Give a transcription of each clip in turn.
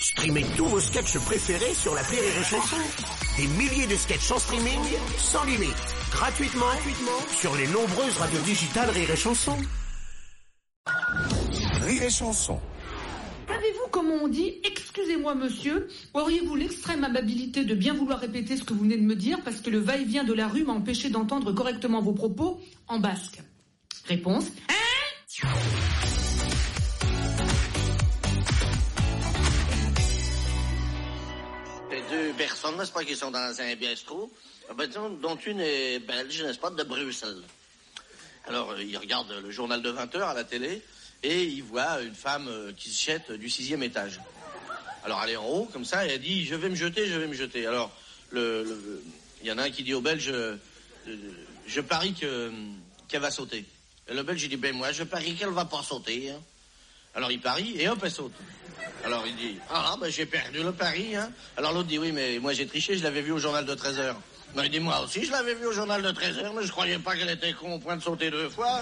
Streamez tous vos sketchs préférés sur la Rire et Chanson. Des milliers de sketchs en streaming, sans limite, gratuitement, gratuitement sur les nombreuses radios digitales Rire et Chanson. Rire et Chanson. Savez-vous comment on dit Excusez-moi monsieur, auriez-vous l'extrême amabilité de bien vouloir répéter ce que vous venez de me dire parce que le va-et-vient de la rue m'a empêché d'entendre correctement vos propos en basque? Réponse Hein? Personnes, n'est-ce pas, qui sont dans un bistrot, ah ben, dont une est belge, n'est-ce pas, de Bruxelles. Alors, euh, il regarde le journal de 20 heures à la télé et il voit une femme euh, qui se jette du sixième étage. Alors, elle est en haut, comme ça, et elle dit, je vais me jeter, je vais me jeter. Alors, il y en a un qui dit au Belge, euh, je parie que, qu'elle va sauter. Et le Belge, dit, ben moi, je parie qu'elle va pas sauter. hein. Alors il parie et hop, elle saute. Alors il dit, ah, ben j'ai perdu le pari. Hein. Alors l'autre dit, oui, mais moi j'ai triché, je l'avais vu au journal de 13 heures. Non, il dit, moi aussi, je l'avais vu au journal de 13 heures, mais je croyais pas qu'elle était con au point de sauter deux fois.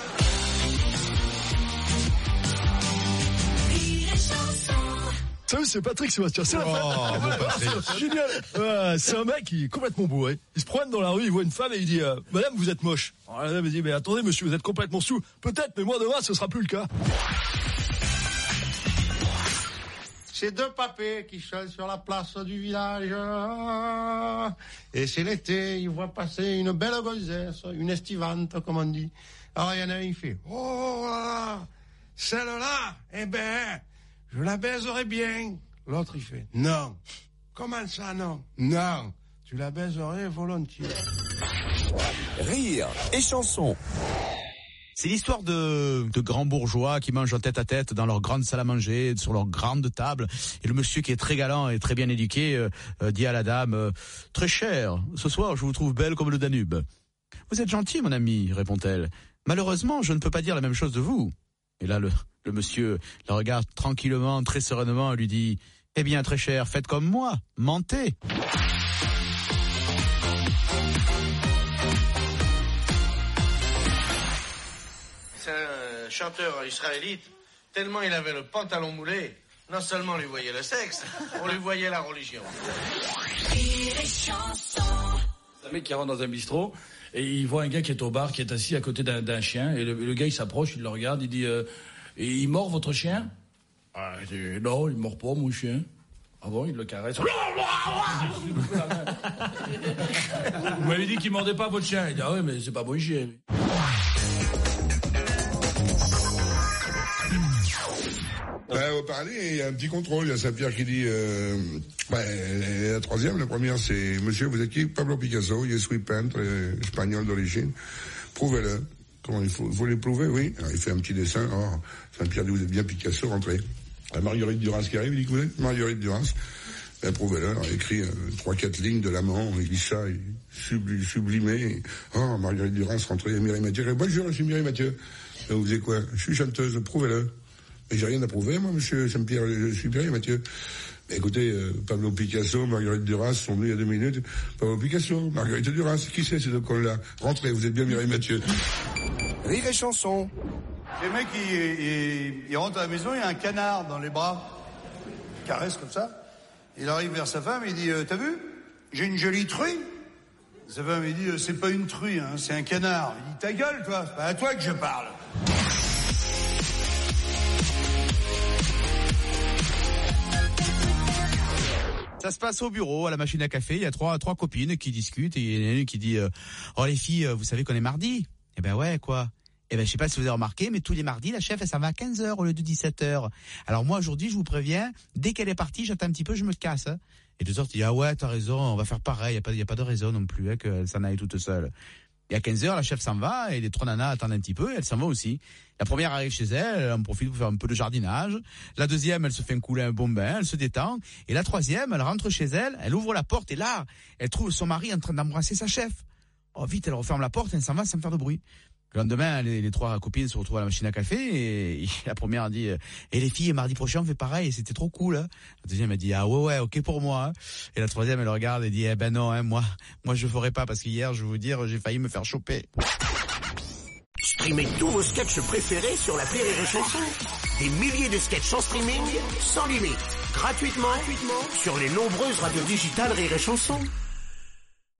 Salut, c'est Patrick Sébastien. C'est la Oh, Patrick. c'est Génial. C'est un mec qui est complètement bourré. Il se promène dans la rue, il voit une femme et il dit euh, Madame, vous êtes moche. Alors la dame dit Mais attendez, monsieur, vous êtes complètement sous. Peut-être, mais moi demain, ce sera plus le cas. C'est deux papés qui chantent sur la place du village. Et c'est l'été, ils voient passer une belle gonzesse, une estivante, comme on dit. Alors il y en a un, il fait, oh là là, celle-là, eh ben, je la baiserai bien. L'autre, il fait, non. Comment ça, non? Non. Tu la baiserais volontiers. Rire et Chanson. C'est l'histoire de, de grands bourgeois qui mangent en tête à tête dans leur grande salle à manger, sur leur grande table. Et le monsieur qui est très galant et très bien éduqué euh, euh, dit à la dame euh, Très cher, ce soir je vous trouve belle comme le Danube. Vous êtes gentil, mon ami, répond-elle. Malheureusement, je ne peux pas dire la même chose de vous. Et là, le, le monsieur la regarde tranquillement, très sereinement, et lui dit Eh bien, très cher, faites comme moi, mentez. C'est un chanteur israélite, tellement il avait le pantalon moulé, non seulement on lui voyait le sexe, on lui voyait la religion. C'est un mec qui rentre dans un bistrot et il voit un gars qui est au bar, qui est assis à côté d'un d'un chien. Et le, le gars, il s'approche, il le regarde, il dit euh, Et il mord votre chien? Ah, il dit, Non, il mord pas mon chien. Ah bon, il le caresse. Vous m'avez dit qu'il mordait pas votre chien. Il dit Ah ouais, mais c'est pas mon chien. Ben, au il y a un petit contrôle. Il y a Saint-Pierre qui dit, euh, la troisième, la première, c'est, monsieur, vous êtes qui? Pablo Picasso, je suis peintre, euh, espagnol d'origine. Prouvez-le. Comment il faut, faut les prouver, oui. Alors, il fait un petit dessin. Oh, Saint-Pierre dit, vous êtes bien Picasso, rentrez. La Marguerite Duras qui arrive, il dit, vous êtes Marguerite Duras. Ben, prouvez-le. Alors, il écrit euh, trois, quatre lignes de l'amant. Il dit ça, il subli- sublimé. Oh, Marguerite Duras, rentrez. Mireille Mathieu. Bonjour, je suis Mireille Mathieu. Ben, vous êtes quoi? Je suis chanteuse, prouvez-le. Mais j'ai rien à prouver, moi, monsieur Saint-Pierre, je suis Pierre, Mathieu. Mais écoutez, euh, Pablo Picasso, Marguerite Duras sont venus il y a deux minutes. Pablo Picasso, Marguerite Duras, qui c'est ces deux cons-là Rentrez, vous êtes bien Mireille Mathieu. Rire et Chanson. Le mec, il, il- il rentre à la maison, il a un canard dans les bras. Il caresse comme ça. Il arrive vers sa femme, il dit, euh, t'as vu? J'ai une jolie truie. Sa femme, il dit, euh, c'est pas une truie, hein, c'est un canard. Il dit, ta gueule, toi, c'est pas à toi que je parle. Ça se passe au bureau, à la machine à café. Il y a trois, trois copines qui discutent et il y en a une qui dit euh, Oh les filles, euh, vous savez qu'on est mardi? Eh ben ouais, quoi? Eh ben je sais pas si vous avez remarqué, mais tous les mardis, la chef, elle s'en va à 15h au lieu de 17h. Alors moi, aujourd'hui, je vous préviens, dès qu'elle est partie, j'attends un petit peu, je me casse. hein. Et deux autres disent Ah ouais, t'as raison, on va faire pareil. Il n'y a, a pas de raison non plus hein, qu'elle s'en aille toute seule. Et à 15h, la chef s'en va et les trois nanas attendent un petit peu et elle s'en va aussi. La première arrive chez elle, elle en profite pour faire un peu de jardinage. La deuxième, elle se fait un couler un bon bain, elle se détend. Et la troisième, elle rentre chez elle, elle ouvre la porte et là, elle trouve son mari en train d'embrasser sa chef. Oh vite, elle referme la porte et elle s'en va sans faire de bruit. Le lendemain, les, trois copines se retrouvent à la machine à café et, la première a dit euh, Et les filles, mardi prochain, on fait pareil, c'était trop cool. hein. La deuxième a dit Ah ouais, ouais, ok pour moi. hein. Et la troisième, elle le regarde et dit Eh ben non, hein, moi, moi je ferai pas parce qu'hier, je vais vous dire, j'ai failli me faire choper. Streamez tous vos sketchs préférés sur l'appli Rire et Chanson. Des milliers de sketchs en streaming, sans limite, gratuitement, gratuitement sur les nombreuses radios digitales Rire et Chanson.